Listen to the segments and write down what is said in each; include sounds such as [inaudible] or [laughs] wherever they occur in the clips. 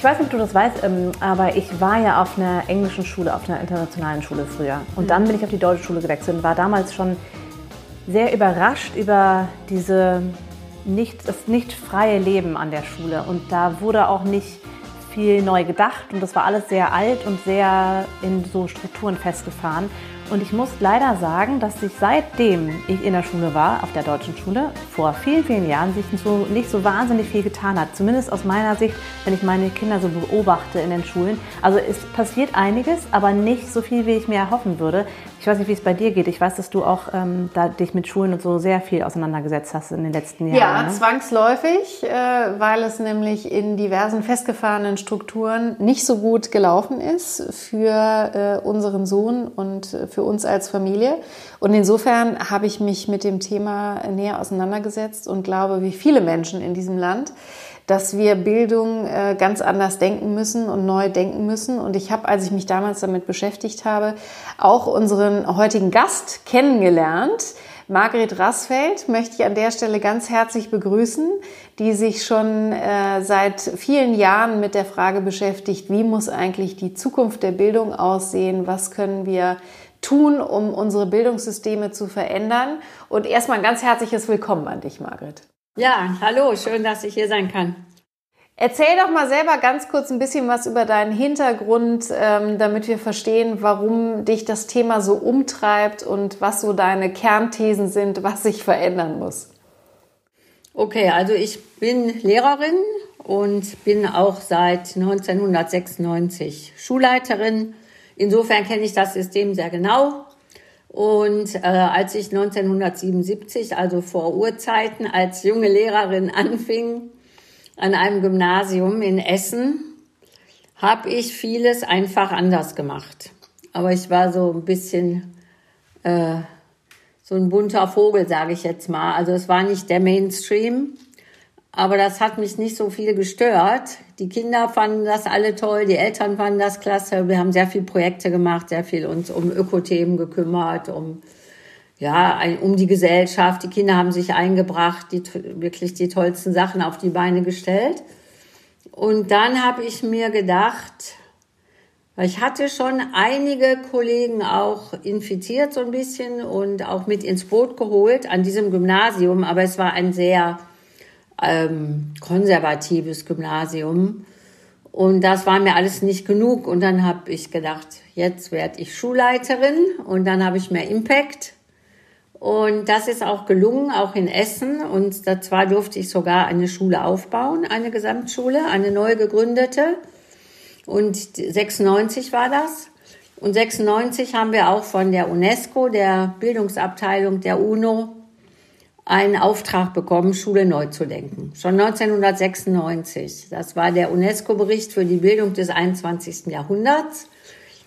Ich weiß nicht, ob du das weißt, ähm, aber ich war ja auf einer englischen Schule, auf einer internationalen Schule früher. Und dann bin ich auf die deutsche Schule gewechselt und war damals schon sehr überrascht über diese nicht, das nicht freie Leben an der Schule. Und da wurde auch nicht viel neu gedacht und das war alles sehr alt und sehr in so Strukturen festgefahren. Und ich muss leider sagen, dass sich seitdem ich in der Schule war, auf der deutschen Schule, vor vielen, vielen Jahren, sich so, nicht so wahnsinnig viel getan hat. Zumindest aus meiner Sicht, wenn ich meine Kinder so beobachte in den Schulen. Also es passiert einiges, aber nicht so viel, wie ich mir erhoffen würde. Ich weiß nicht, wie es bei dir geht. Ich weiß, dass du auch ähm, da dich mit Schulen und so sehr viel auseinandergesetzt hast in den letzten Jahren. Ja, ne? zwangsläufig, äh, weil es nämlich in diversen festgefahrenen Strukturen nicht so gut gelaufen ist für äh, unseren Sohn und für uns als Familie. Und insofern habe ich mich mit dem Thema näher auseinandergesetzt und glaube, wie viele Menschen in diesem Land, dass wir Bildung äh, ganz anders denken müssen und neu denken müssen. Und ich habe, als ich mich damals damit beschäftigt habe, auch unseren heutigen Gast kennengelernt. Margret Rassfeld möchte ich an der Stelle ganz herzlich begrüßen, die sich schon äh, seit vielen Jahren mit der Frage beschäftigt, wie muss eigentlich die Zukunft der Bildung aussehen, was können wir tun, um unsere Bildungssysteme zu verändern. Und erstmal ein ganz herzliches Willkommen an dich, Margret. Ja, hallo, schön, dass ich hier sein kann. Erzähl doch mal selber ganz kurz ein bisschen was über deinen Hintergrund, ähm, damit wir verstehen, warum dich das Thema so umtreibt und was so deine Kernthesen sind, was sich verändern muss. Okay, also ich bin Lehrerin und bin auch seit 1996 Schulleiterin. Insofern kenne ich das System sehr genau. Und äh, als ich 1977, also vor Urzeiten, als junge Lehrerin anfing an einem Gymnasium in Essen, habe ich vieles einfach anders gemacht. Aber ich war so ein bisschen äh, so ein bunter Vogel, sage ich jetzt mal. Also es war nicht der Mainstream. Aber das hat mich nicht so viel gestört. Die Kinder fanden das alle toll, die Eltern fanden das klasse. Wir haben sehr viele Projekte gemacht, sehr viel uns um Ökothemen gekümmert, um ja, um die Gesellschaft. Die Kinder haben sich eingebracht, die wirklich die tollsten Sachen auf die Beine gestellt. Und dann habe ich mir gedacht, weil ich hatte schon einige Kollegen auch infiziert so ein bisschen und auch mit ins Boot geholt an diesem Gymnasium, aber es war ein sehr ähm, konservatives Gymnasium. Und das war mir alles nicht genug. Und dann habe ich gedacht, jetzt werde ich Schulleiterin und dann habe ich mehr Impact. Und das ist auch gelungen, auch in Essen. Und zwar durfte ich sogar eine Schule aufbauen, eine Gesamtschule, eine neu gegründete. Und 96 war das. Und 96 haben wir auch von der UNESCO, der Bildungsabteilung der UNO, einen Auftrag bekommen, Schule neu zu denken. Schon 1996. Das war der UNESCO-Bericht für die Bildung des 21. Jahrhunderts.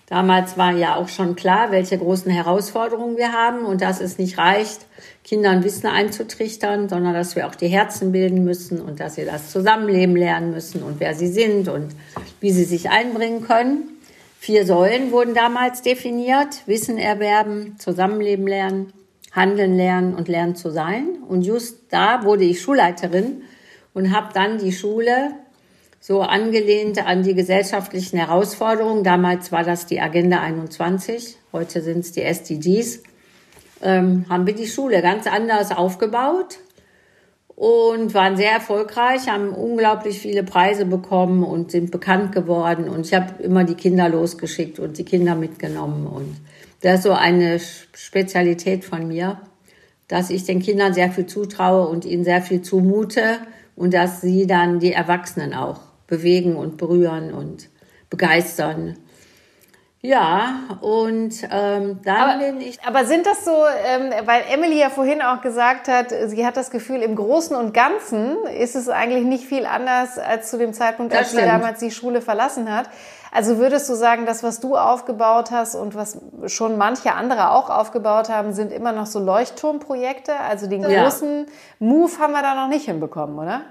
Damals war ja auch schon klar, welche großen Herausforderungen wir haben und dass es nicht reicht, Kindern Wissen einzutrichtern, sondern dass wir auch die Herzen bilden müssen und dass sie das Zusammenleben lernen müssen und wer sie sind und wie sie sich einbringen können. Vier Säulen wurden damals definiert. Wissen erwerben, Zusammenleben lernen, handeln lernen und lernen zu sein. Und just da wurde ich Schulleiterin und habe dann die Schule so angelehnt an die gesellschaftlichen Herausforderungen. Damals war das die Agenda 21, heute sind es die SDGs. Ähm, haben wir die Schule ganz anders aufgebaut und waren sehr erfolgreich, haben unglaublich viele Preise bekommen und sind bekannt geworden. Und ich habe immer die Kinder losgeschickt und die Kinder mitgenommen und das ist so eine Spezialität von mir, dass ich den Kindern sehr viel zutraue und ihnen sehr viel zumute und dass sie dann die Erwachsenen auch bewegen und berühren und begeistern. Ja, und ähm, dann aber, bin ich. Aber sind das so, ähm, weil Emily ja vorhin auch gesagt hat, sie hat das Gefühl, im Großen und Ganzen ist es eigentlich nicht viel anders als zu dem Zeitpunkt, als sie damals die Schule verlassen hat. Also würdest du sagen, das, was du aufgebaut hast und was schon manche andere auch aufgebaut haben, sind immer noch so Leuchtturmprojekte? Also den großen ja. Move haben wir da noch nicht hinbekommen, oder?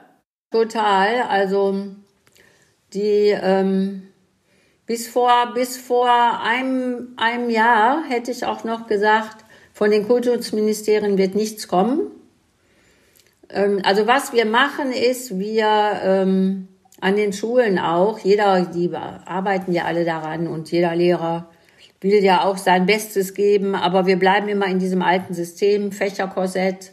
Total. Also die ähm, bis vor bis vor einem einem Jahr hätte ich auch noch gesagt, von den Kultusministerien wird nichts kommen. Ähm, also was wir machen ist, wir ähm, an den Schulen auch. Jeder, die arbeiten ja alle daran und jeder Lehrer will ja auch sein Bestes geben, aber wir bleiben immer in diesem alten System, Fächerkorsett,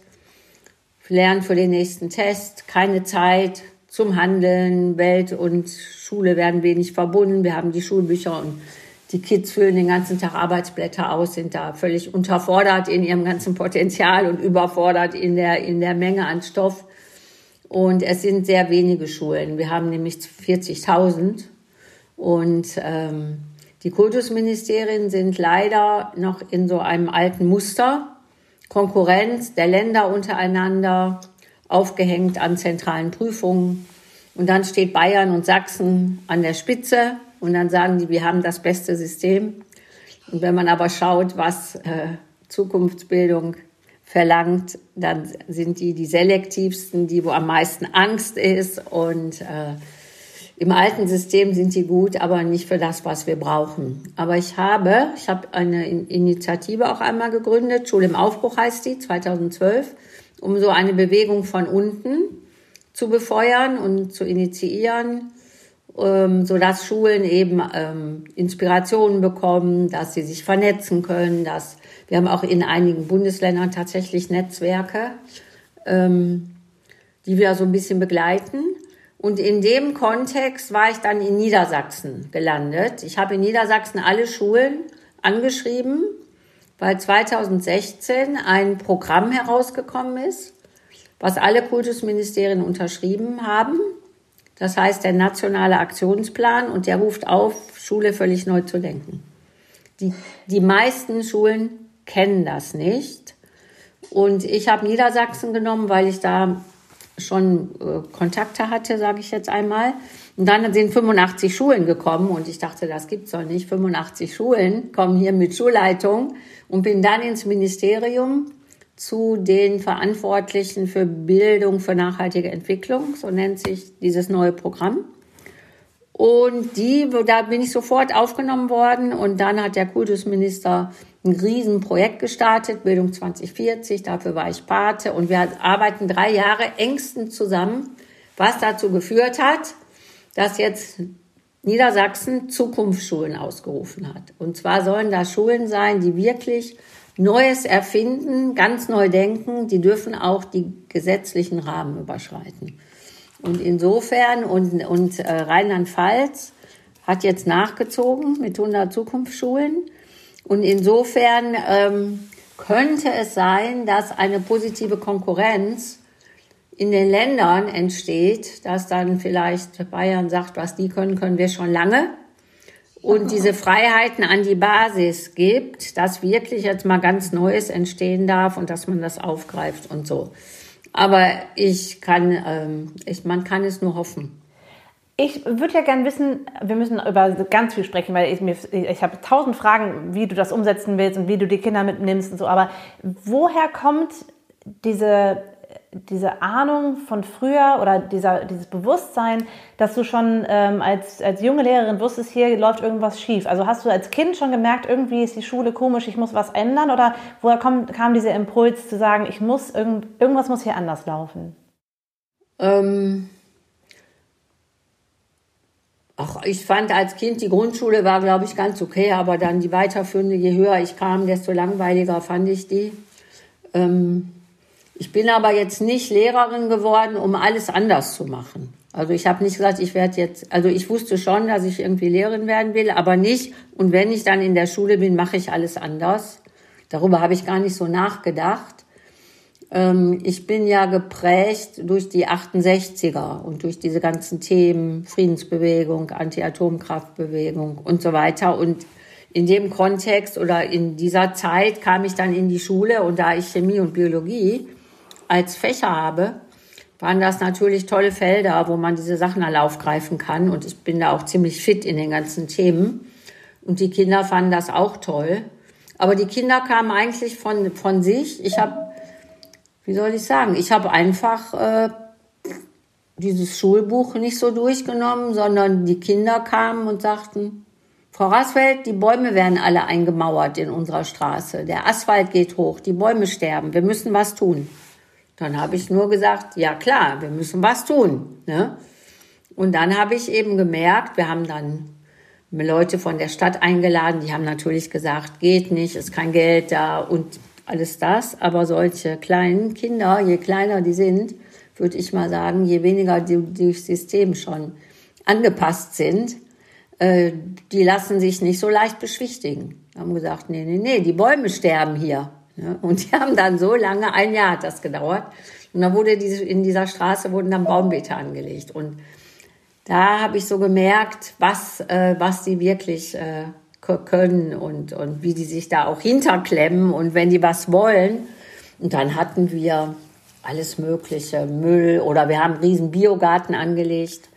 lernen für den nächsten Test, keine Zeit zum Handeln, Welt und Schule werden wenig verbunden. Wir haben die Schulbücher und die Kids füllen den ganzen Tag Arbeitsblätter aus, sind da völlig unterfordert in ihrem ganzen Potenzial und überfordert in der, in der Menge an Stoff. Und es sind sehr wenige Schulen. Wir haben nämlich 40.000 und ähm, die Kultusministerien sind leider noch in so einem alten Muster. Konkurrenz der Länder untereinander, aufgehängt an zentralen Prüfungen. Und dann steht Bayern und Sachsen an der Spitze und dann sagen die, wir haben das beste System. Und wenn man aber schaut, was äh, Zukunftsbildung verlangt, dann sind die die selektivsten, die wo am meisten Angst ist und äh, im alten System sind die gut, aber nicht für das, was wir brauchen. Aber ich habe, ich habe eine Initiative auch einmal gegründet, Schule im Aufbruch heißt die, 2012, um so eine Bewegung von unten zu befeuern und zu initiieren, ähm, so dass Schulen eben ähm, Inspirationen bekommen, dass sie sich vernetzen können, dass wir haben auch in einigen Bundesländern tatsächlich Netzwerke, ähm, die wir so ein bisschen begleiten. Und in dem Kontext war ich dann in Niedersachsen gelandet. Ich habe in Niedersachsen alle Schulen angeschrieben, weil 2016 ein Programm herausgekommen ist, was alle Kultusministerien unterschrieben haben. Das heißt der nationale Aktionsplan und der ruft auf, Schule völlig neu zu denken. Die, die meisten Schulen kennen das nicht. Und ich habe Niedersachsen genommen, weil ich da schon äh, Kontakte hatte, sage ich jetzt einmal. Und dann sind 85 Schulen gekommen und ich dachte, das gibt's doch nicht. 85 Schulen kommen hier mit Schulleitung und bin dann ins Ministerium zu den Verantwortlichen für Bildung für nachhaltige Entwicklung, so nennt sich dieses neue Programm. Und die, da bin ich sofort aufgenommen worden und dann hat der Kultusminister ein Riesenprojekt gestartet, Bildung 2040, dafür war ich Pate und wir arbeiten drei Jahre engsten zusammen, was dazu geführt hat, dass jetzt Niedersachsen Zukunftsschulen ausgerufen hat. Und zwar sollen das Schulen sein, die wirklich Neues erfinden, ganz neu denken, die dürfen auch die gesetzlichen Rahmen überschreiten. Und insofern, und, und äh, Rheinland-Pfalz hat jetzt nachgezogen mit 100 Zukunftsschulen. Und insofern ähm, könnte es sein, dass eine positive Konkurrenz in den Ländern entsteht, dass dann vielleicht Bayern sagt, was die können, können wir schon lange. Und diese Freiheiten an die Basis gibt, dass wirklich jetzt mal ganz Neues entstehen darf und dass man das aufgreift und so. Aber ich kann, ähm, ich, man kann es nur hoffen. Ich würde ja gerne wissen, wir müssen über ganz viel sprechen, weil ich, ich habe tausend Fragen, wie du das umsetzen willst und wie du die Kinder mitnimmst und so. Aber woher kommt diese, diese Ahnung von früher oder dieser, dieses Bewusstsein, dass du schon ähm, als, als junge Lehrerin wusstest, hier läuft irgendwas schief? Also hast du als Kind schon gemerkt, irgendwie ist die Schule komisch, ich muss was ändern? Oder woher kommt, kam dieser Impuls zu sagen, ich muss irgend, irgendwas muss hier anders laufen? Ähm Ach, ich fand als Kind die Grundschule war, glaube ich, ganz okay, aber dann die weiterführende, je höher ich kam, desto langweiliger fand ich die. Ähm, ich bin aber jetzt nicht Lehrerin geworden, um alles anders zu machen. Also ich habe nicht gesagt, ich werde jetzt, also ich wusste schon, dass ich irgendwie Lehrerin werden will, aber nicht. Und wenn ich dann in der Schule bin, mache ich alles anders. Darüber habe ich gar nicht so nachgedacht. Ähm, ich bin ja geprägt durch die 68er und durch diese ganzen Themen, Friedensbewegung, Anti-Atomkraftbewegung und so weiter. Und in dem Kontext oder in dieser Zeit kam ich dann in die Schule und da ich Chemie und Biologie als Fächer habe, waren das natürlich tolle Felder, wo man diese Sachen alle aufgreifen kann. Und ich bin da auch ziemlich fit in den ganzen Themen. Und die Kinder fanden das auch toll. Aber die Kinder kamen eigentlich von, von sich. Ich habe wie soll ich sagen, ich habe einfach äh, dieses Schulbuch nicht so durchgenommen, sondern die Kinder kamen und sagten, Frau Rasfeld, die Bäume werden alle eingemauert in unserer Straße. Der Asphalt geht hoch, die Bäume sterben, wir müssen was tun. Dann habe ich nur gesagt, ja klar, wir müssen was tun. Ne? Und dann habe ich eben gemerkt, wir haben dann Leute von der Stadt eingeladen, die haben natürlich gesagt, geht nicht, ist kein Geld da und alles das. Aber solche kleinen Kinder, je kleiner die sind, würde ich mal sagen, je weniger die durchs System schon angepasst sind, äh, die lassen sich nicht so leicht beschwichtigen. Haben gesagt, nee, nee, nee, die Bäume sterben hier. Und die haben dann so lange, ein Jahr hat das gedauert. Und dann wurde diese, in dieser Straße wurden dann Baumbeete angelegt. Und da habe ich so gemerkt, was, äh, was die wirklich äh, können und, und wie die sich da auch hinterklemmen und wenn die was wollen. Und dann hatten wir alles mögliche, Müll oder wir haben einen riesen Biogarten angelegt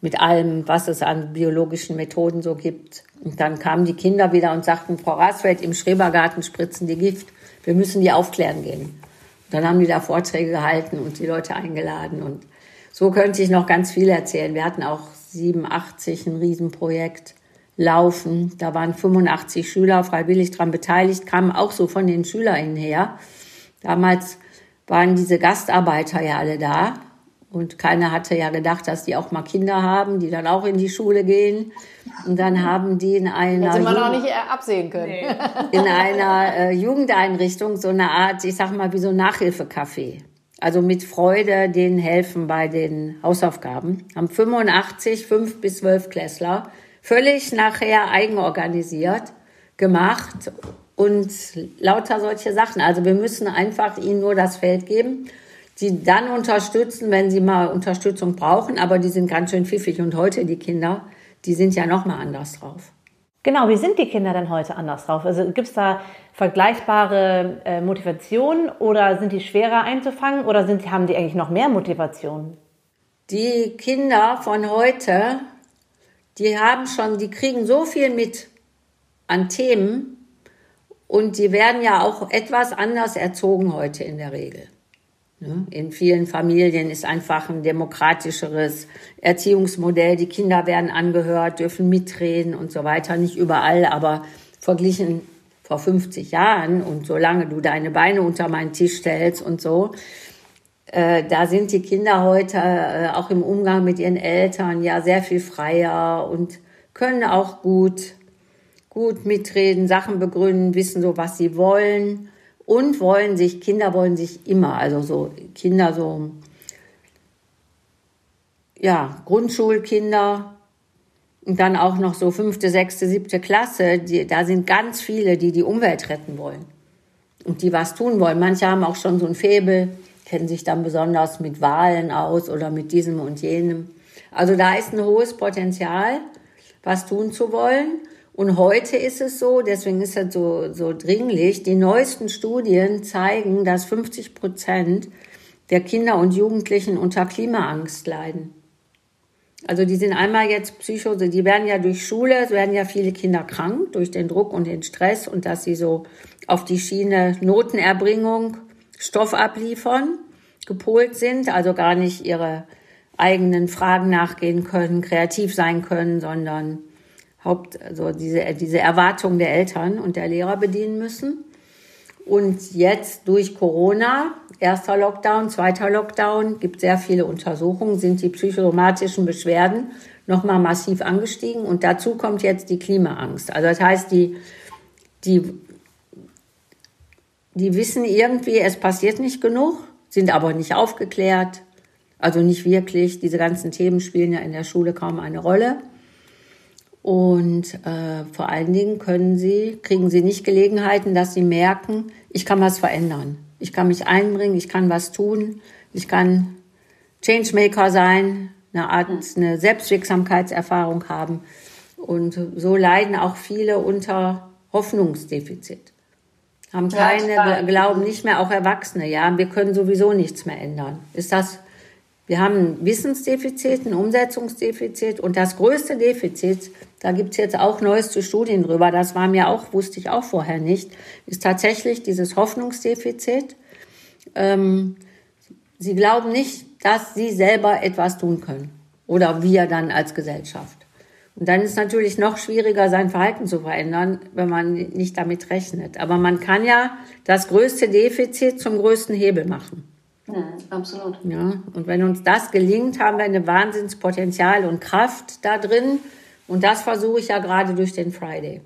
mit allem, was es an biologischen Methoden so gibt. Und dann kamen die Kinder wieder und sagten, Frau Rasfeld, im Schrebergarten spritzen die Gift. Wir müssen die aufklären gehen. Und dann haben die da Vorträge gehalten und die Leute eingeladen. Und so könnte ich noch ganz viel erzählen. Wir hatten auch 87 ein Riesenprojekt laufen. Da waren 85 Schüler freiwillig dran beteiligt, kamen auch so von den SchülerInnen her. Damals waren diese Gastarbeiter ja alle da und keiner hatte ja gedacht, dass die auch mal Kinder haben, die dann auch in die Schule gehen. Und dann haben die in einer Hätte man auch nicht absehen können. Nee. [laughs] in einer äh, Jugendeinrichtung so eine Art, ich sag mal, wie so ein Nachhilfecafé. Also mit Freude denen helfen bei den Hausaufgaben. Haben 85, 5 bis 12 Klässler völlig nachher eigenorganisiert gemacht und lauter solche Sachen. Also wir müssen einfach ihnen nur das Feld geben sie dann unterstützen, wenn sie mal Unterstützung brauchen, aber die sind ganz schön pfiffig und heute die Kinder, die sind ja noch mal anders drauf. Genau, wie sind die Kinder denn heute anders drauf? Also gibt es da vergleichbare äh, Motivationen oder sind die schwerer einzufangen oder sind, haben die eigentlich noch mehr Motivation? Die Kinder von heute, die haben schon, die kriegen so viel mit an Themen und die werden ja auch etwas anders erzogen heute in der Regel. Ne? In vielen Familien ist einfach ein demokratischeres Erziehungsmodell. Die Kinder werden angehört, dürfen mitreden und so weiter. Nicht überall, aber verglichen vor 50 Jahren und solange du deine Beine unter meinen Tisch stellst und so, äh, da sind die Kinder heute äh, auch im Umgang mit ihren Eltern ja sehr viel freier und können auch gut, gut mitreden, Sachen begründen, wissen so, was sie wollen und wollen sich, Kinder wollen sich immer, also so Kinder, so, ja, Grundschulkinder und dann auch noch so fünfte, sechste, siebte Klasse, die, da sind ganz viele, die die Umwelt retten wollen und die was tun wollen. Manche haben auch schon so ein Faible, kennen sich dann besonders mit Wahlen aus oder mit diesem und jenem. Also da ist ein hohes Potenzial, was tun zu wollen. Und heute ist es so, deswegen ist es so, so dringlich, die neuesten Studien zeigen, dass 50 Prozent der Kinder und Jugendlichen unter Klimaangst leiden. Also die sind einmal jetzt Psychose, die werden ja durch Schule, es werden ja viele Kinder krank durch den Druck und den Stress und dass sie so auf die Schiene Notenerbringung, Stoff abliefern, gepolt sind, also gar nicht ihre eigenen Fragen nachgehen können, kreativ sein können, sondern Haupt, also diese, diese Erwartungen der Eltern und der Lehrer bedienen müssen. Und jetzt durch Corona, erster Lockdown, zweiter Lockdown, gibt sehr viele Untersuchungen, sind die psychosomatischen Beschwerden nochmal massiv angestiegen. Und dazu kommt jetzt die Klimaangst. Also das heißt, die, die, die wissen irgendwie, es passiert nicht genug, sind aber nicht aufgeklärt. Also nicht wirklich. Diese ganzen Themen spielen ja in der Schule kaum eine Rolle. Und äh, vor allen Dingen können sie, kriegen sie nicht Gelegenheiten, dass sie merken, ich kann was verändern. Ich kann mich einbringen, ich kann was tun, ich kann Changemaker sein, eine Art, eine Selbstwirksamkeitserfahrung haben. Und so leiden auch viele unter Hoffnungsdefizit. Haben keine, ja, glauben nicht mehr, auch Erwachsene, ja, wir können sowieso nichts mehr ändern. Ist das wir haben ein Wissensdefizit, ein Umsetzungsdefizit und das größte Defizit, da gibt's jetzt auch neueste Studien drüber, das war mir auch, wusste ich auch vorher nicht, ist tatsächlich dieses Hoffnungsdefizit. Ähm, sie glauben nicht, dass sie selber etwas tun können oder wir dann als Gesellschaft. Und dann ist natürlich noch schwieriger, sein Verhalten zu verändern, wenn man nicht damit rechnet. Aber man kann ja das größte Defizit zum größten Hebel machen. Ja, absolut. Ja, und wenn uns das gelingt, haben wir eine Wahnsinnspotenzial und Kraft da drin. Und das versuche ich ja gerade durch den Friday.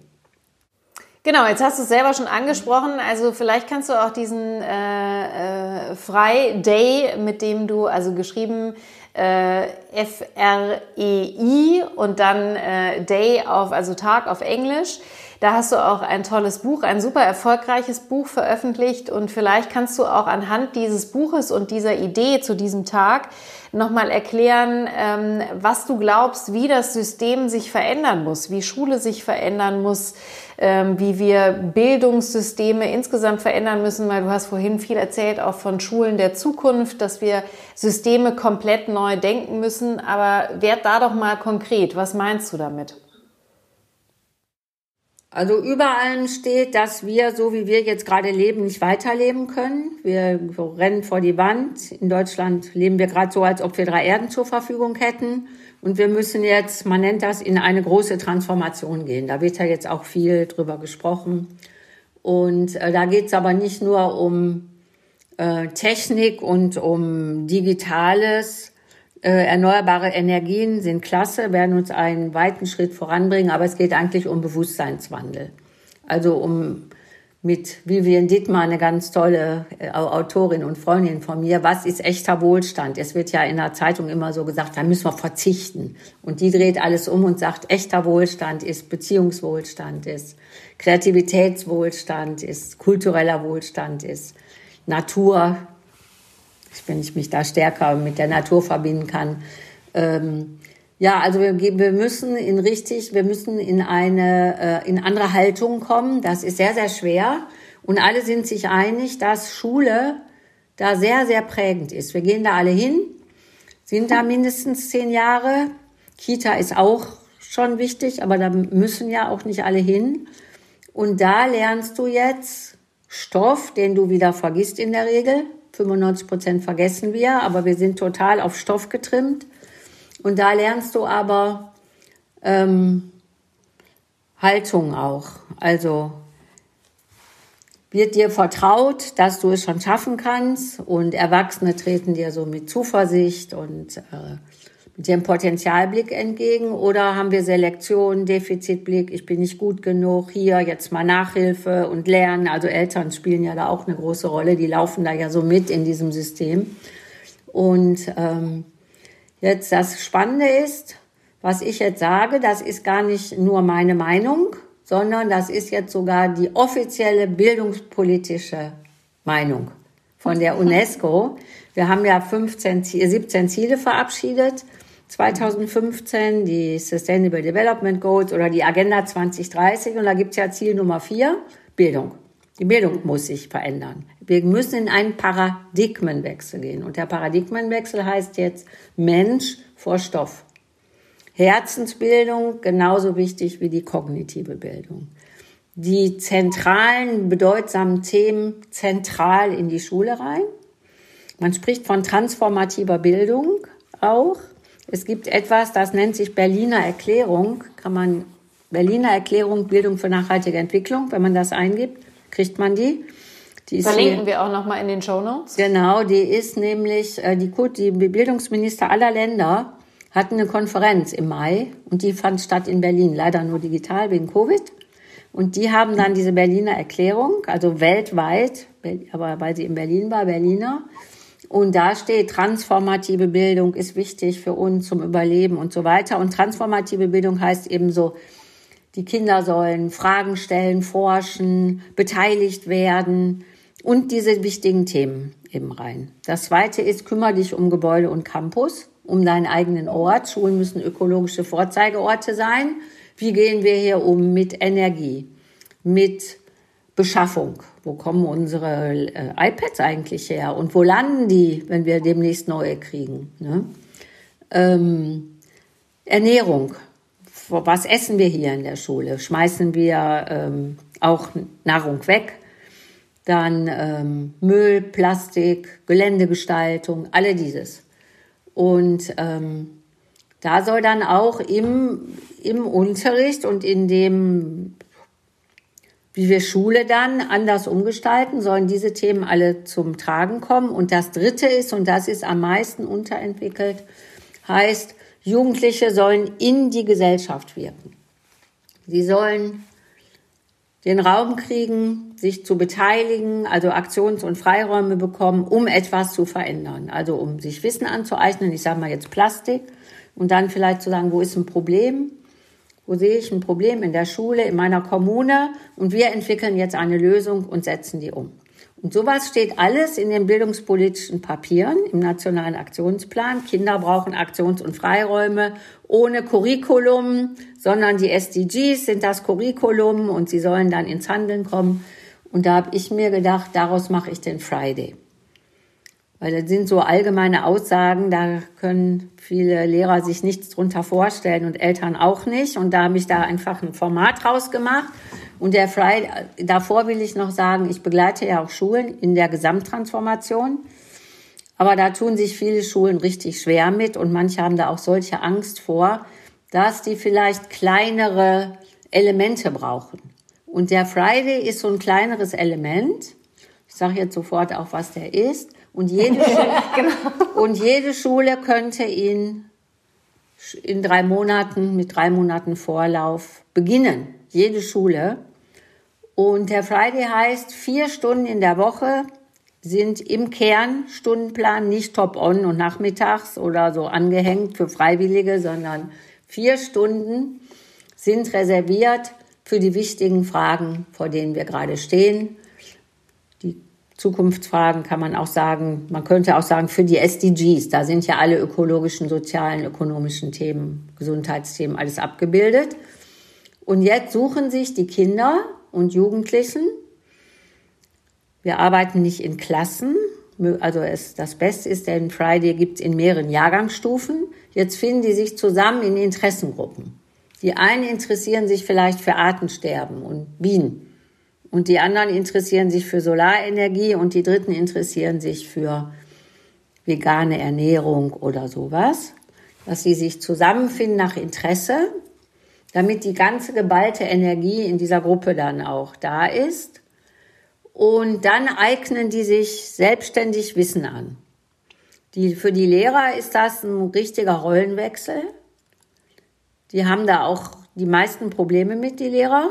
Genau, jetzt hast du es selber schon angesprochen. Also vielleicht kannst du auch diesen äh, äh, Friday, mit dem du, also geschrieben äh, F-R-E-I und dann äh, Day auf, also Tag auf Englisch. Da hast du auch ein tolles Buch, ein super erfolgreiches Buch veröffentlicht und vielleicht kannst du auch anhand dieses Buches und dieser Idee zu diesem Tag nochmal erklären, ähm, was du glaubst, wie das System sich verändern muss, wie Schule sich verändern muss, ähm, wie wir Bildungssysteme insgesamt verändern müssen, weil du hast vorhin viel erzählt, auch von Schulen der Zukunft, dass wir Systeme komplett neu denken müssen. Aber werd da doch mal konkret. Was meinst du damit? Also überall steht, dass wir, so wie wir jetzt gerade leben, nicht weiterleben können. Wir rennen vor die Wand. In Deutschland leben wir gerade so, als ob wir drei Erden zur Verfügung hätten. Und wir müssen jetzt, man nennt das, in eine große Transformation gehen. Da wird ja jetzt auch viel drüber gesprochen. Und äh, da geht es aber nicht nur um äh, Technik und um Digitales, erneuerbare Energien sind klasse, werden uns einen weiten Schritt voranbringen, aber es geht eigentlich um Bewusstseinswandel. Also um mit Vivian Dittmar, eine ganz tolle äh, Autorin und Freundin von mir, was ist echter Wohlstand? Es wird ja in der Zeitung immer so gesagt, da müssen wir verzichten. Und die dreht alles um und sagt, echter Wohlstand ist Beziehungswohlstand, ist Kreativitätswohlstand, ist kultureller Wohlstand, ist Natur, wenn ich mich da stärker mit der Natur verbinden kann. Ähm, ja, also wir, wir müssen in richtig, wir müssen in eine äh, in andere Haltung kommen. Das ist sehr sehr schwer und alle sind sich einig, dass Schule da sehr sehr prägend ist. Wir gehen da alle hin, sind da mindestens zehn Jahre. Kita ist auch schon wichtig, aber da müssen ja auch nicht alle hin. Und da lernst du jetzt Stoff, den du wieder vergisst in der Regel. 95 Prozent vergessen wir, aber wir sind total auf Stoff getrimmt. Und da lernst du aber ähm, Haltung auch. Also wird dir vertraut, dass du es schon schaffen kannst und Erwachsene treten dir so mit Zuversicht und äh, dem Potenzialblick entgegen oder haben wir Selektion, Defizitblick, ich bin nicht gut genug, hier jetzt mal Nachhilfe und Lernen. Also Eltern spielen ja da auch eine große Rolle, die laufen da ja so mit in diesem System. Und ähm, jetzt das Spannende ist, was ich jetzt sage, das ist gar nicht nur meine Meinung, sondern das ist jetzt sogar die offizielle bildungspolitische Meinung von der [laughs] UNESCO. Wir haben ja 15, 17 Ziele verabschiedet 2015 die Sustainable Development Goals oder die Agenda 2030 und da gibt's ja Ziel Nummer vier, Bildung. Die Bildung muss sich verändern. Wir müssen in einen Paradigmenwechsel gehen. Und der Paradigmenwechsel heißt jetzt Mensch vor Stoff. Herzensbildung genauso wichtig wie die kognitive Bildung. Die zentralen, bedeutsamen Themen zentral in die Schule rein. Man spricht von transformativer Bildung auch. Es gibt etwas, das nennt sich Berliner Erklärung. Kann man Berliner Erklärung Bildung für nachhaltige Entwicklung, wenn man das eingibt, kriegt man die. die Verlinken hier, wir auch nochmal in den Show Notes. Genau, die ist nämlich, äh, die, die Bildungsminister aller Länder hatten eine Konferenz im Mai und die fand statt in Berlin, leider nur digital wegen Covid. Und die haben dann diese Berliner Erklärung, also weltweit, aber weil sie in Berlin war, Berliner, und da steht, transformative Bildung ist wichtig für uns zum Überleben und so weiter. Und transformative Bildung heißt eben so, die Kinder sollen Fragen stellen, forschen, beteiligt werden und diese wichtigen Themen eben rein. Das zweite ist, kümmere dich um Gebäude und Campus, um deinen eigenen Ort. Schulen müssen ökologische Vorzeigeorte sein. Wie gehen wir hier um mit Energie, mit Beschaffung. Wo kommen unsere äh, iPads eigentlich her? Und wo landen die, wenn wir demnächst neue kriegen? Ne? Ähm, Ernährung. Was essen wir hier in der Schule? Schmeißen wir ähm, auch Nahrung weg? Dann ähm, Müll, Plastik, Geländegestaltung, alle dieses. Und ähm, da soll dann auch im, im Unterricht und in dem wie wir Schule dann anders umgestalten, sollen diese Themen alle zum Tragen kommen. Und das Dritte ist, und das ist am meisten unterentwickelt, heißt, Jugendliche sollen in die Gesellschaft wirken. Sie sollen den Raum kriegen, sich zu beteiligen, also Aktions- und Freiräume bekommen, um etwas zu verändern. Also um sich Wissen anzueignen, ich sage mal jetzt Plastik, und dann vielleicht zu sagen, wo ist ein Problem? Wo sehe ich ein Problem in der Schule, in meiner Kommune? Und wir entwickeln jetzt eine Lösung und setzen die um. Und sowas steht alles in den bildungspolitischen Papieren im Nationalen Aktionsplan. Kinder brauchen Aktions- und Freiräume ohne Curriculum, sondern die SDGs sind das Curriculum und sie sollen dann ins Handeln kommen. Und da habe ich mir gedacht, daraus mache ich den Friday. Weil das sind so allgemeine Aussagen, da können viele Lehrer sich nichts drunter vorstellen und Eltern auch nicht. Und da habe ich da einfach ein Format rausgemacht. Und der Friday, davor will ich noch sagen, ich begleite ja auch Schulen in der Gesamttransformation. Aber da tun sich viele Schulen richtig schwer mit und manche haben da auch solche Angst vor, dass die vielleicht kleinere Elemente brauchen. Und der Friday ist so ein kleineres Element. Ich sage jetzt sofort auch, was der ist. Und jede, [laughs] genau. und jede Schule könnte ihn in drei Monaten, mit drei Monaten Vorlauf beginnen. Jede Schule. Und der Friday heißt, vier Stunden in der Woche sind im Kernstundenplan nicht top-on und nachmittags oder so angehängt für Freiwillige, sondern vier Stunden sind reserviert für die wichtigen Fragen, vor denen wir gerade stehen. Zukunftsfragen kann man auch sagen, man könnte auch sagen für die SDGs, da sind ja alle ökologischen, sozialen, ökonomischen Themen, Gesundheitsthemen, alles abgebildet. Und jetzt suchen sich die Kinder und Jugendlichen, wir arbeiten nicht in Klassen, also es, das Beste ist, denn Friday gibt es in mehreren Jahrgangsstufen. Jetzt finden die sich zusammen in Interessengruppen. Die einen interessieren sich vielleicht für Artensterben und Bienen. Und die anderen interessieren sich für Solarenergie und die dritten interessieren sich für vegane Ernährung oder sowas. Dass sie sich zusammenfinden nach Interesse, damit die ganze geballte Energie in dieser Gruppe dann auch da ist. Und dann eignen die sich selbstständig Wissen an. Die, für die Lehrer ist das ein richtiger Rollenwechsel. Die haben da auch die meisten Probleme mit, die Lehrer.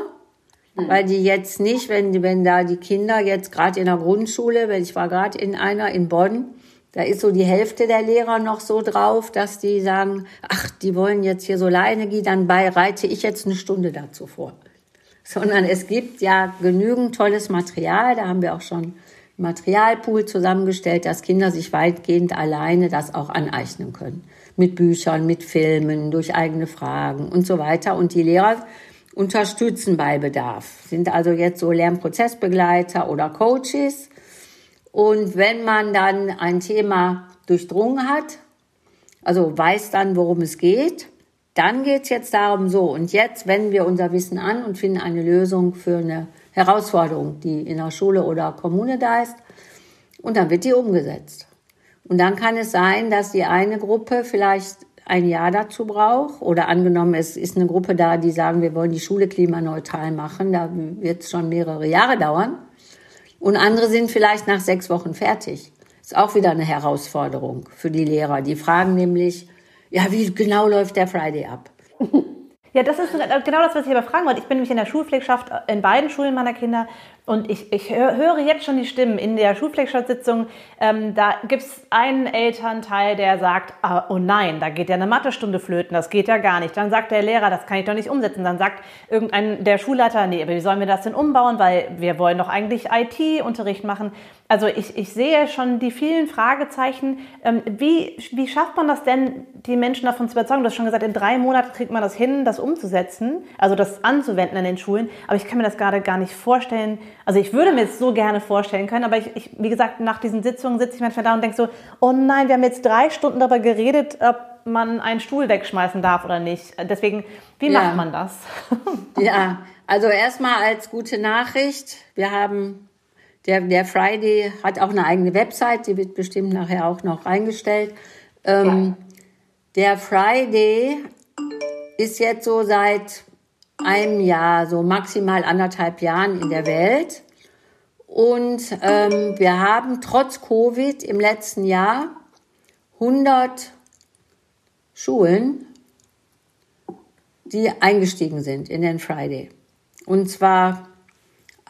Weil die jetzt nicht, wenn, wenn da die Kinder jetzt gerade in der Grundschule, weil ich war gerade in einer in Bonn, da ist so die Hälfte der Lehrer noch so drauf, dass die sagen, ach, die wollen jetzt hier Solarenergie, dann bereite ich jetzt eine Stunde dazu vor. Sondern es gibt ja genügend tolles Material, da haben wir auch schon Materialpool zusammengestellt, dass Kinder sich weitgehend alleine das auch aneignen können. Mit Büchern, mit Filmen, durch eigene Fragen und so weiter. Und die Lehrer unterstützen bei Bedarf. Sind also jetzt so Lernprozessbegleiter oder Coaches. Und wenn man dann ein Thema durchdrungen hat, also weiß dann, worum es geht, dann geht es jetzt darum, so, und jetzt wenden wir unser Wissen an und finden eine Lösung für eine Herausforderung, die in der Schule oder Kommune da ist. Und dann wird die umgesetzt. Und dann kann es sein, dass die eine Gruppe vielleicht ein Jahr dazu braucht. Oder angenommen, es ist eine Gruppe da, die sagen, wir wollen die Schule klimaneutral machen. Da wird es schon mehrere Jahre dauern. Und andere sind vielleicht nach sechs Wochen fertig. Ist auch wieder eine Herausforderung für die Lehrer. Die fragen nämlich, ja, wie genau läuft der Friday ab? [laughs] Ja, das ist genau das, was ich aber fragen wollte. Ich bin nämlich in der Schulpflegschaft in beiden Schulen meiner Kinder und ich, ich höre jetzt schon die Stimmen in der Schulpflegschaftssitzung. Ähm, da gibt es einen Elternteil, der sagt, ah, oh nein, da geht ja eine Mathestunde flöten, das geht ja gar nicht. Dann sagt der Lehrer, das kann ich doch nicht umsetzen. Dann sagt irgendein der Schulleiter, nee, aber wie sollen wir das denn umbauen, weil wir wollen doch eigentlich IT-Unterricht machen. Also ich, ich sehe schon die vielen Fragezeichen. Ähm, wie, wie schafft man das denn, die Menschen davon zu überzeugen? Du hast schon gesagt, in drei Monaten kriegt man das hin, das umzusetzen, also das anzuwenden an den Schulen. Aber ich kann mir das gerade gar nicht vorstellen, also ich würde mir es so gerne vorstellen können, aber ich, ich wie gesagt, nach diesen Sitzungen sitze ich manchmal da und denke so, oh nein, wir haben jetzt drei Stunden darüber geredet, ob man einen Stuhl wegschmeißen darf oder nicht. Deswegen, wie ja. macht man das? [laughs] ja, also erstmal als gute Nachricht, wir haben, der, der Friday hat auch eine eigene Website, die wird bestimmt nachher auch noch reingestellt. Ähm, ja. Der Friday ist jetzt so seit einem Jahr, so maximal anderthalb Jahren in der Welt. Und ähm, wir haben trotz Covid im letzten Jahr 100 Schulen, die eingestiegen sind in den Friday. Und zwar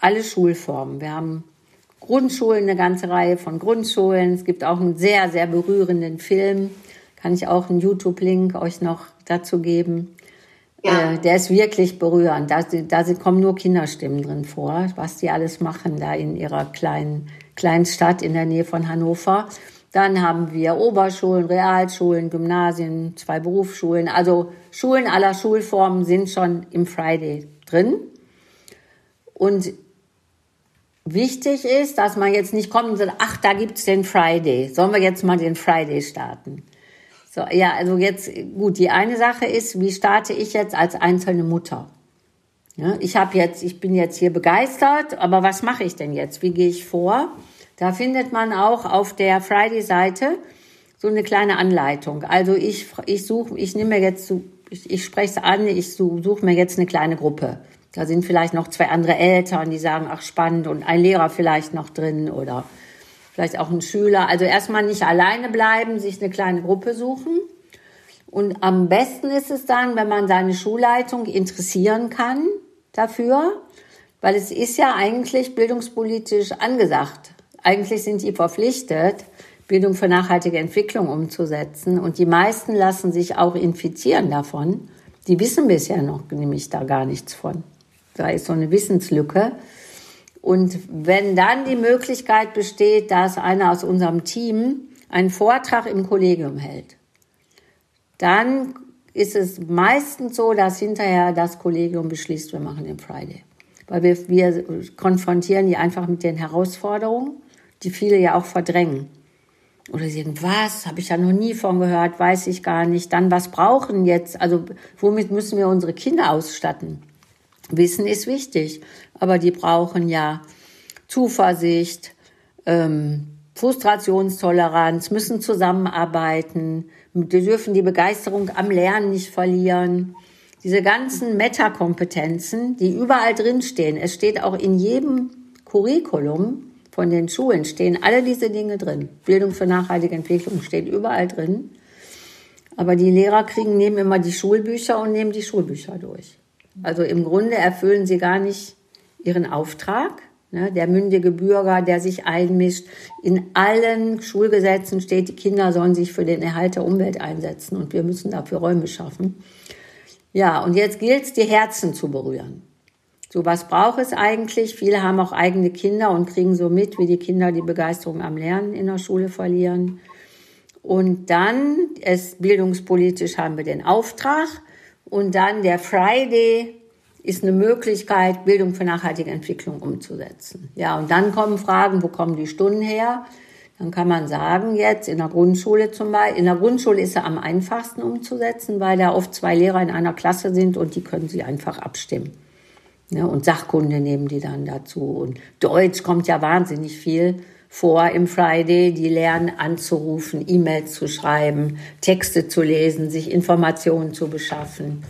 alle Schulformen. Wir haben Grundschulen, eine ganze Reihe von Grundschulen. Es gibt auch einen sehr, sehr berührenden Film. Kann ich auch einen YouTube-Link euch noch dazu geben. Ja. Äh, der ist wirklich berührend. Da, da kommen nur Kinderstimmen drin vor, was die alles machen da in ihrer kleinen, kleinen Stadt in der Nähe von Hannover. Dann haben wir Oberschulen, Realschulen, Gymnasien, zwei Berufsschulen. Also Schulen aller Schulformen sind schon im Friday drin. Und wichtig ist, dass man jetzt nicht kommt und sagt, ach, da gibt's den Friday. Sollen wir jetzt mal den Friday starten? So, ja, also jetzt, gut, die eine Sache ist, wie starte ich jetzt als einzelne Mutter? Ja, ich habe jetzt, ich bin jetzt hier begeistert, aber was mache ich denn jetzt? Wie gehe ich vor? Da findet man auch auf der Friday-Seite so eine kleine Anleitung. Also ich, ich suche, ich nehme mir jetzt, ich, ich spreche es an, ich suche mir jetzt eine kleine Gruppe. Da sind vielleicht noch zwei andere Eltern, die sagen, ach spannend und ein Lehrer vielleicht noch drin oder vielleicht auch ein Schüler. Also erstmal nicht alleine bleiben, sich eine kleine Gruppe suchen. Und am besten ist es dann, wenn man seine Schulleitung interessieren kann dafür, weil es ist ja eigentlich bildungspolitisch angesagt. Eigentlich sind die verpflichtet, Bildung für nachhaltige Entwicklung umzusetzen. Und die meisten lassen sich auch infizieren davon. Die wissen bisher noch nämlich da gar nichts von. Da ist so eine Wissenslücke. Und wenn dann die Möglichkeit besteht, dass einer aus unserem Team einen Vortrag im Kollegium hält, dann ist es meistens so, dass hinterher das Kollegium beschließt, wir machen den Friday. Weil wir, wir konfrontieren die einfach mit den Herausforderungen, die viele ja auch verdrängen. Oder sie sagen, was, habe ich ja noch nie von gehört, weiß ich gar nicht. Dann, was brauchen jetzt, also womit müssen wir unsere Kinder ausstatten? Wissen ist wichtig, aber die brauchen ja Zuversicht, ähm, Frustrationstoleranz, müssen zusammenarbeiten, die dürfen die Begeisterung am Lernen nicht verlieren. Diese ganzen Metakompetenzen, die überall drinstehen, es steht auch in jedem Curriculum von den Schulen, stehen alle diese Dinge drin. Bildung für nachhaltige Entwicklung steht überall drin. Aber die Lehrer kriegen, nehmen immer die Schulbücher und nehmen die Schulbücher durch. Also im Grunde erfüllen sie gar nicht ihren Auftrag. Ne? Der mündige Bürger, der sich einmischt. In allen Schulgesetzen steht, die Kinder sollen sich für den Erhalt der Umwelt einsetzen und wir müssen dafür Räume schaffen. Ja, und jetzt gilt es, die Herzen zu berühren. So was braucht es eigentlich? Viele haben auch eigene Kinder und kriegen so mit, wie die Kinder die Begeisterung am Lernen in der Schule verlieren. Und dann, es bildungspolitisch haben wir den Auftrag, und dann der Friday ist eine Möglichkeit, Bildung für nachhaltige Entwicklung umzusetzen. Ja, und dann kommen Fragen, wo kommen die Stunden her? Dann kann man sagen, jetzt in der Grundschule zum Beispiel, in der Grundschule ist er am einfachsten umzusetzen, weil da oft zwei Lehrer in einer Klasse sind und die können sie einfach abstimmen. Ja, und Sachkunde nehmen die dann dazu. Und Deutsch kommt ja wahnsinnig viel vor im Friday, die lernen anzurufen, E-Mails zu schreiben, Texte zu lesen, sich Informationen zu beschaffen.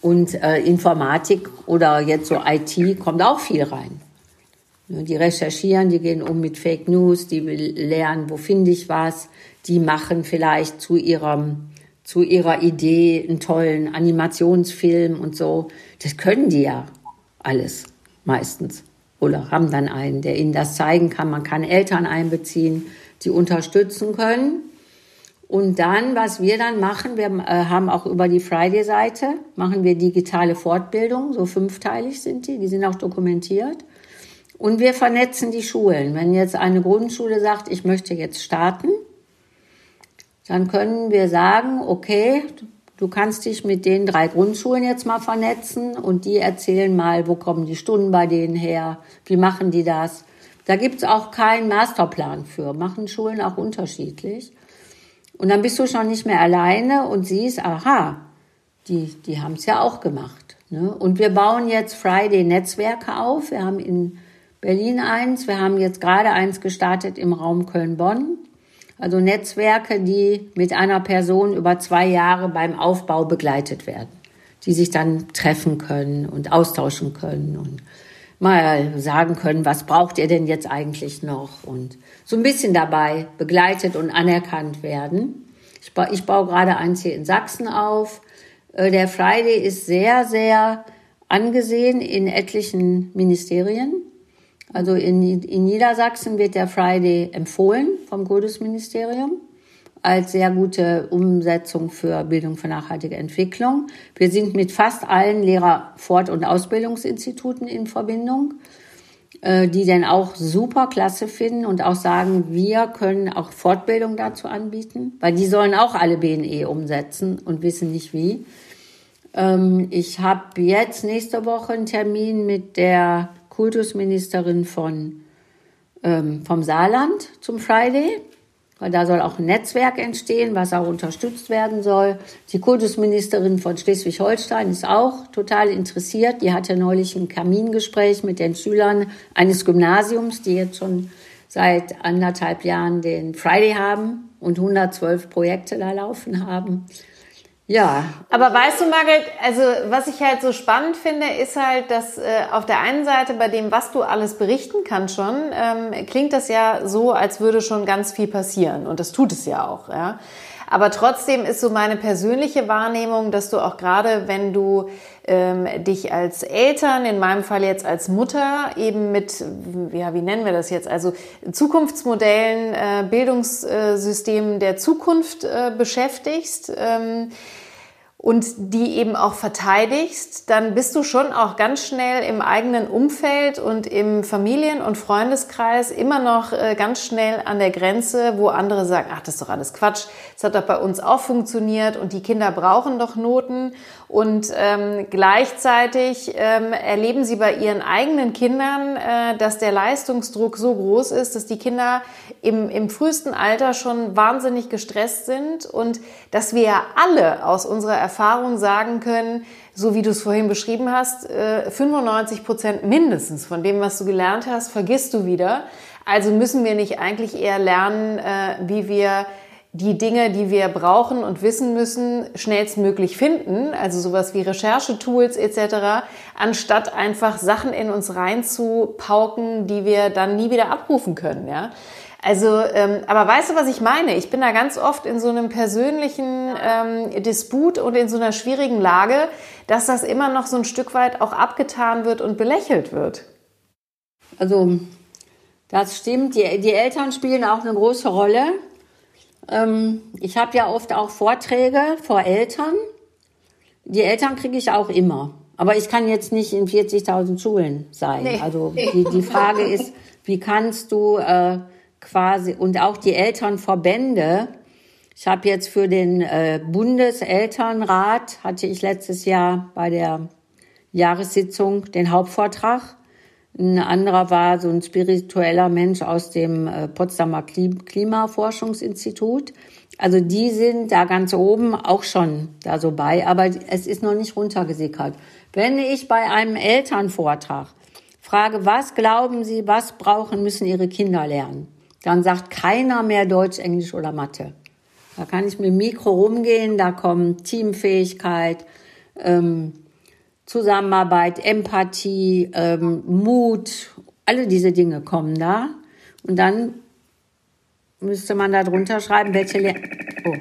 Und äh, Informatik oder jetzt so IT kommt auch viel rein. Die recherchieren, die gehen um mit Fake News, die lernen, wo finde ich was, die machen vielleicht zu ihrem zu ihrer Idee einen tollen Animationsfilm und so. Das können die ja alles meistens oder haben dann einen, der ihnen das zeigen kann. Man kann Eltern einbeziehen, die unterstützen können. Und dann, was wir dann machen, wir äh, haben auch über die Friday-Seite, machen wir digitale Fortbildung, so fünfteilig sind die, die sind auch dokumentiert. Und wir vernetzen die Schulen. Wenn jetzt eine Grundschule sagt, ich möchte jetzt starten, dann können wir sagen, okay, Du kannst dich mit den drei Grundschulen jetzt mal vernetzen und die erzählen mal, wo kommen die Stunden bei denen her, wie machen die das. Da gibt's auch keinen Masterplan für, machen Schulen auch unterschiedlich. Und dann bist du schon nicht mehr alleine und siehst, aha, die, die haben es ja auch gemacht. Ne? Und wir bauen jetzt Friday-Netzwerke auf. Wir haben in Berlin eins, wir haben jetzt gerade eins gestartet im Raum Köln-Bonn. Also Netzwerke, die mit einer Person über zwei Jahre beim Aufbau begleitet werden. die sich dann treffen können und austauschen können und mal sagen können, was braucht ihr denn jetzt eigentlich noch und so ein bisschen dabei begleitet und anerkannt werden. Ich, ba ich baue gerade eins hier in Sachsen auf. Äh, der Friday ist sehr, sehr angesehen in etlichen Ministerien. Also in, in Niedersachsen wird der Friday empfohlen vom Kultusministerium als sehr gute Umsetzung für Bildung für nachhaltige Entwicklung. Wir sind mit fast allen Lehrer-Fort- und Ausbildungsinstituten in Verbindung, äh, die dann auch super klasse finden und auch sagen, wir können auch Fortbildung dazu anbieten, weil die sollen auch alle BNE umsetzen und wissen nicht wie. Ähm, ich habe jetzt nächste Woche einen Termin mit der Kultusministerin von, ähm, vom Saarland zum Friday. Weil da soll auch ein Netzwerk entstehen, was auch unterstützt werden soll. Die Kultusministerin von Schleswig-Holstein ist auch total interessiert. Die hatte neulich ein Kamingespräch mit den Schülern eines Gymnasiums, die jetzt schon seit anderthalb Jahren den Friday haben und 112 Projekte da laufen haben. Ja. Aber weißt du, Margret, also was ich halt so spannend finde, ist halt, dass äh, auf der einen Seite bei dem, was du alles berichten kannst schon, ähm, klingt das ja so, als würde schon ganz viel passieren. Und das tut es ja auch, ja. Aber trotzdem ist so meine persönliche Wahrnehmung, dass du auch gerade, wenn du ähm, dich als Eltern, in meinem Fall jetzt als Mutter, eben mit, ja, wie nennen wir das jetzt, also Zukunftsmodellen, äh, Bildungssystemen der Zukunft äh, beschäftigst, ähm, und die eben auch verteidigst, dann bist du schon auch ganz schnell im eigenen Umfeld und im Familien- und Freundeskreis immer noch äh, ganz schnell an der Grenze, wo andere sagen, ach, das ist doch alles Quatsch, das hat doch bei uns auch funktioniert und die Kinder brauchen doch Noten. Und ähm, gleichzeitig ähm, erleben sie bei ihren eigenen Kindern, äh, dass der Leistungsdruck so groß ist, dass die Kinder im, im frühesten Alter schon wahnsinnig gestresst sind und dass wir alle aus unserer Erfahrung sagen können, so wie du es vorhin beschrieben hast, äh, 95 Prozent mindestens von dem, was du gelernt hast, vergisst du wieder. Also müssen wir nicht eigentlich eher lernen, äh, wie wir die Dinge, die wir brauchen und wissen müssen, schnellstmöglich finden, also sowas wie Recherchetools etc., anstatt einfach Sachen in uns reinzupauken, die wir dann nie wieder abrufen können. Ja? Also, ähm, aber weißt du, was ich meine? Ich bin da ganz oft in so einem persönlichen ähm, Disput und in so einer schwierigen Lage, dass das immer noch so ein Stück weit auch abgetan wird und belächelt wird. Also, das stimmt. Die, die Eltern spielen auch eine große Rolle. Ähm, ich habe ja oft auch Vorträge vor Eltern. Die Eltern kriege ich auch immer. Aber ich kann jetzt nicht in 40.000 Schulen sein. Nee. Also die, die Frage [laughs] ist, wie kannst du äh, quasi und auch die Elternverbände. Ich habe jetzt für den äh, Bundeselternrat hatte ich letztes Jahr bei der Jahressitzung den Hauptvortrag ein anderer war so ein spiritueller Mensch aus dem äh, Potsdamer Klimaforschungsinstitut. Also die sind da ganz oben auch schon da so bei, aber es ist noch nicht runtergesickert. Wenn ich bei einem Elternvortrag frage, was glauben Sie, was brauchen müssen Ihre Kinder lernen, dann sagt keiner mehr Deutsch, Englisch oder Mathe. Da kann ich mit dem Mikro rumgehen, da kommen Teamfähigkeit, ähm, Zusammenarbeit, Empathie, ähm, Mut, alle diese Dinge kommen da. Und dann müsste man da drunter schreiben, welche, Ler oh.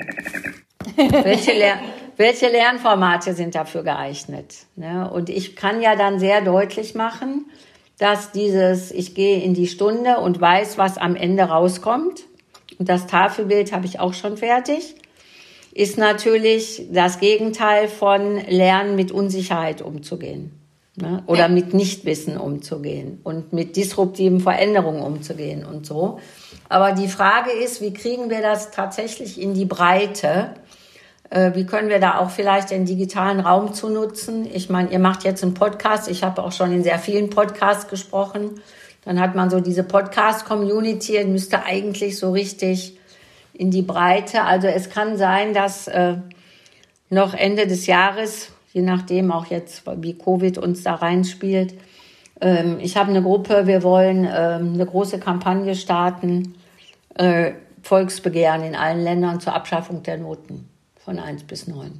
[laughs] welche, Ler welche Lernformate sind dafür geeignet. Ne? Und ich kann ja dann sehr deutlich machen, dass dieses, ich gehe in die Stunde und weiß, was am Ende rauskommt. Und das Tafelbild habe ich auch schon fertig ist natürlich das Gegenteil von Lernen mit Unsicherheit umzugehen. Ne? Oder ja. mit Nichtwissen umzugehen und mit disruptiven Veränderungen umzugehen und so. Aber die Frage ist, wie kriegen wir das tatsächlich in die Breite? Äh, wie können wir da auch vielleicht den digitalen Raum zu nutzen? Ich meine, ihr macht jetzt einen Podcast. Ich habe auch schon in sehr vielen Podcasts gesprochen. Dann hat man so diese Podcast-Community, müsste eigentlich so richtig in die Breite. Also es kann sein, dass äh, noch Ende des Jahres, je nachdem auch jetzt, wie Covid uns da reinspielt, ähm, ich habe eine Gruppe, wir wollen ähm, eine große Kampagne starten, äh, Volksbegehren in allen Ländern zur Abschaffung der Noten von 1 bis 9.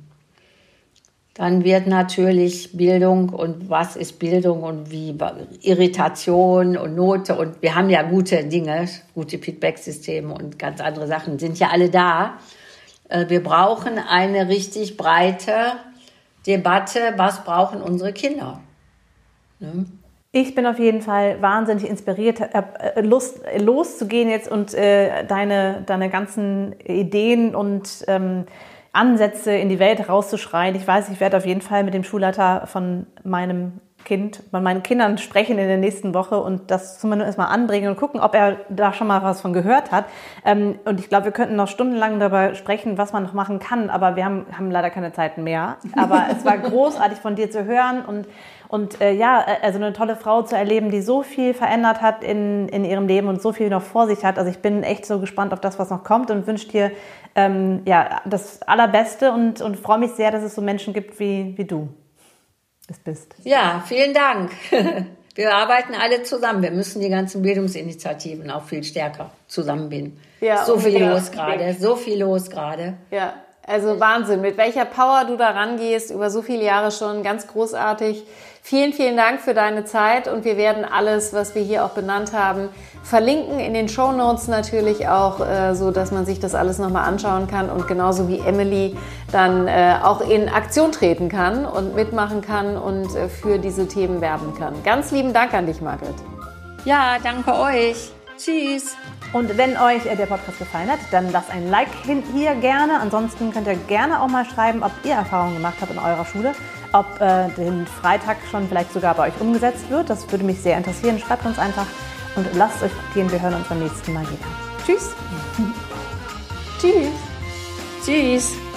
dann wird natürlich Bildung und was ist Bildung und wie Irritation und Note und wir haben ja gute Dinge, gute Feedback-Systeme und ganz andere Sachen sind ja alle da. Äh, wir brauchen eine richtig breite Debatte, was brauchen unsere Kinder. Ne? Ich bin auf jeden Fall wahnsinnig inspiriert, äh, Lust loszugehen jetzt und äh, deine, deine ganzen Ideen und ähm, Ansätze in die Welt rauszuschreien. Ich weiß, ich werde auf jeden Fall mit dem Schulleiter von meinem Kind, von meinen Kindern sprechen in der nächsten Woche und das zumindest mal anbringen und gucken, ob er da schon mal was von gehört hat. Ähm, und ich glaube, wir könnten noch stundenlang darüber sprechen, was man noch machen kann, aber wir haben, haben leider keine Zeit mehr. Aber es war großartig von dir zu hören und und äh, ja, äh, also eine tolle Frau zu erleben, die so viel verändert hat in, in ihrem Leben und so viel noch vor sich hat. Also ich bin echt so gespannt auf das, was noch kommt und wünsche dir ähm, ja, das Allerbeste und, und freue mich sehr, dass es so Menschen gibt wie, wie du es bist. Ja, vielen Dank. [laughs] Wir arbeiten alle zusammen. Wir müssen die ganzen Bildungsinitiativen auch viel stärker zusammenbinden. Ja, so viel los gerade, so viel los gerade. Ja, also Wahnsinn, mit welcher Power du da rangehst, über so viele Jahre schon, ganz großartig. Vielen, vielen Dank für deine Zeit und wir werden alles, was wir hier auch benannt haben, verlinken in den Show Notes natürlich auch, äh, so dass man sich das alles nochmal anschauen kann und genauso wie Emily dann äh, auch in Aktion treten kann und mitmachen kann und äh, für diese Themen werben kann. Ganz lieben Dank an dich, Margret. Ja, danke euch. Tschüss. Und wenn euch der Podcast gefallen hat, dann lasst ein Like hier gerne. Ansonsten könnt ihr gerne auch mal schreiben, ob ihr Erfahrungen gemacht habt in eurer Schule, ob äh, den Freitag schon vielleicht sogar bei euch umgesetzt wird. Das würde mich sehr interessieren. Schreibt uns einfach und lasst euch gehen. Wir hören uns beim nächsten Mal wieder. Tschüss. Tschüss. Tschüss.